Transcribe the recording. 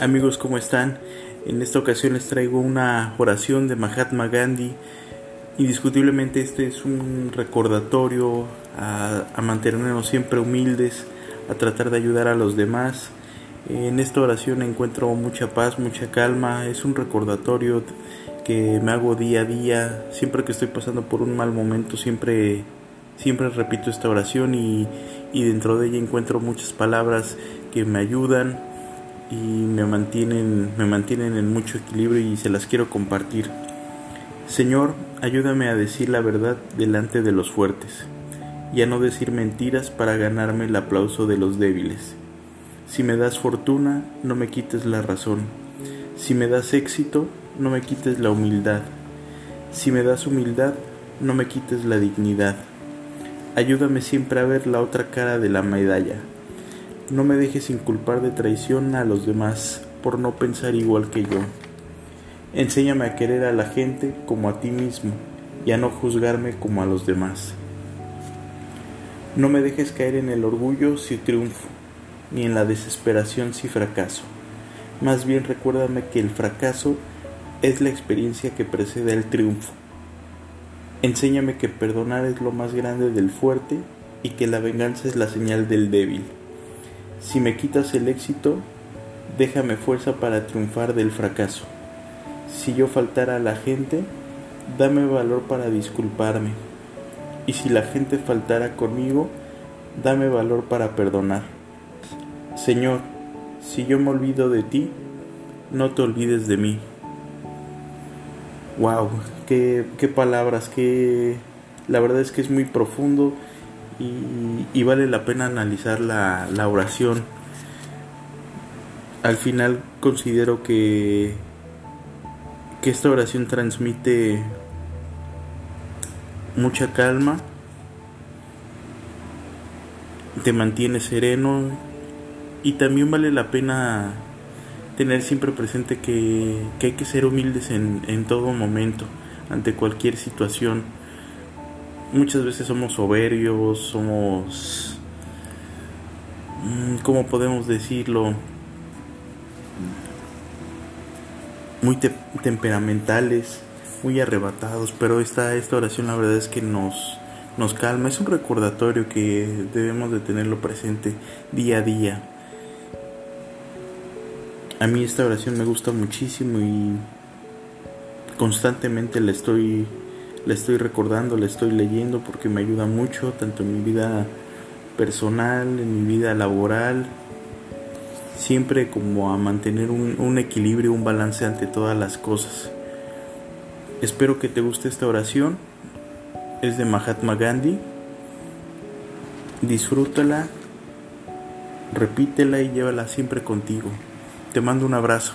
Amigos, ¿cómo están? En esta ocasión les traigo una oración de Mahatma Gandhi. Indiscutiblemente este es un recordatorio a, mantenernos siempre humildes, a tratar de ayudar a los demás. En esta oración encuentro mucha paz, mucha calma. Es un recordatorio que me hago día a día. Siempre que estoy pasando por un mal momento, siempre, siempre repito esta oración y dentro de ella encuentro muchas palabras que me ayudan, y me mantienen, me mantienen en mucho equilibrio y se las quiero compartir. Señor, ayúdame a decir la verdad delante de los fuertes y a no decir mentiras para ganarme el aplauso de los débiles. Si me das fortuna, no me quites la razón. Si me das éxito, no me quites la humildad. Si me das humildad, no me quites la dignidad. Ayúdame siempre a ver la otra cara de la medalla no me dejes inculpar de traición a los demás por no pensar igual que yo. Enséñame a querer a la gente como a ti mismo y a no juzgarme como a los demás. No me dejes caer en el orgullo si triunfo, ni en la desesperación si fracaso. Más bien recuérdame que el fracaso es la experiencia que precede al triunfo. Enséñame que perdonar es lo más grande del fuerte y que la venganza es la señal del débil. Si me quitas el éxito, déjame fuerza para triunfar del fracaso. Si yo faltara a la gente, dame valor para disculparme. Y si la gente faltara conmigo, dame valor para perdonar. Señor, si yo me olvido de ti, no te olvides de mí. Wow, qué, qué palabras, qué... La verdad es que es muy profundo y, vale la pena analizar la, la oración. Al final considero que, que esta oración transmite mucha calma, te mantiene sereno y también vale la pena tener siempre presente que, que hay que ser humildes en, en todo momento, ante cualquier situación muchas veces somos soberbios, somos, mm, ¿cómo podemos decirlo? Muy temperamentales, muy arrebatados, pero esta, esta oración la verdad es que nos, nos calma, es un recordatorio que debemos de tenerlo presente día a día. A mí esta oración me gusta muchísimo y constantemente la estoy le estoy recordando, le estoy leyendo porque me ayuda mucho, tanto en mi vida personal, en mi vida laboral, siempre como a mantener un, un equilibrio, un balance ante todas las cosas. Espero que te guste esta oración, es de Mahatma Gandhi, disfrútala, repítela y llévala siempre contigo. Te mando un abrazo.